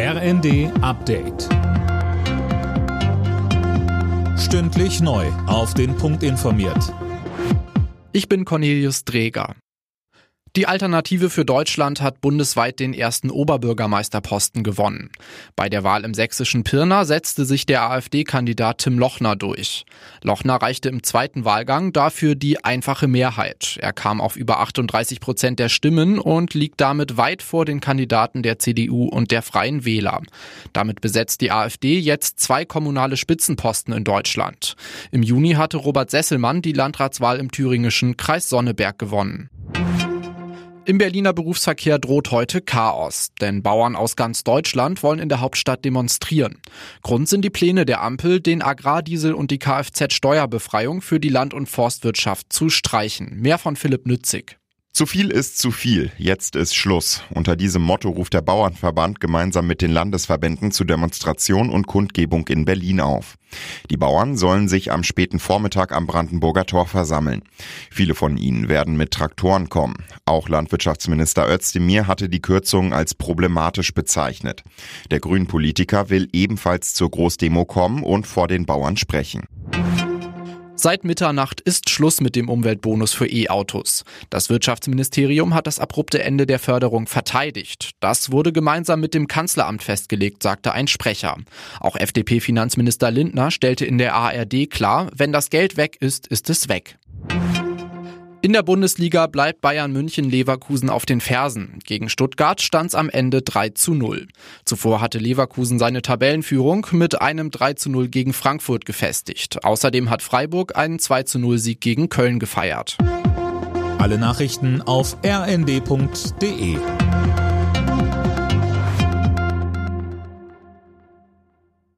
RND Update. Stündlich neu. Auf den Punkt informiert. Ich bin Cornelius Dreger. Die Alternative für Deutschland hat bundesweit den ersten Oberbürgermeisterposten gewonnen. Bei der Wahl im sächsischen Pirna setzte sich der AfD-Kandidat Tim Lochner durch. Lochner reichte im zweiten Wahlgang dafür die einfache Mehrheit. Er kam auf über 38 Prozent der Stimmen und liegt damit weit vor den Kandidaten der CDU und der Freien Wähler. Damit besetzt die AfD jetzt zwei kommunale Spitzenposten in Deutschland. Im Juni hatte Robert Sesselmann die Landratswahl im thüringischen Kreis Sonneberg gewonnen. Im Berliner Berufsverkehr droht heute Chaos, denn Bauern aus ganz Deutschland wollen in der Hauptstadt demonstrieren. Grund sind die Pläne der Ampel, den Agrardiesel und die Kfz-Steuerbefreiung für die Land- und Forstwirtschaft zu streichen. Mehr von Philipp Nützig. Zu viel ist zu viel. Jetzt ist Schluss. Unter diesem Motto ruft der Bauernverband gemeinsam mit den Landesverbänden zu Demonstration und Kundgebung in Berlin auf. Die Bauern sollen sich am späten Vormittag am Brandenburger Tor versammeln. Viele von ihnen werden mit Traktoren kommen. Auch Landwirtschaftsminister Özdemir hatte die Kürzungen als problematisch bezeichnet. Der Grünen-Politiker will ebenfalls zur Großdemo kommen und vor den Bauern sprechen. Seit Mitternacht ist Schluss mit dem Umweltbonus für E-Autos. Das Wirtschaftsministerium hat das abrupte Ende der Förderung verteidigt. Das wurde gemeinsam mit dem Kanzleramt festgelegt, sagte ein Sprecher. Auch FDP-Finanzminister Lindner stellte in der ARD klar, wenn das Geld weg ist, ist es weg. In der Bundesliga bleibt Bayern München Leverkusen auf den Fersen. Gegen Stuttgart stand es am Ende 3 zu 0. Zuvor hatte Leverkusen seine Tabellenführung mit einem 3 zu 0 gegen Frankfurt gefestigt. Außerdem hat Freiburg einen 2 zu 0 Sieg gegen Köln gefeiert. Alle Nachrichten auf rnd.de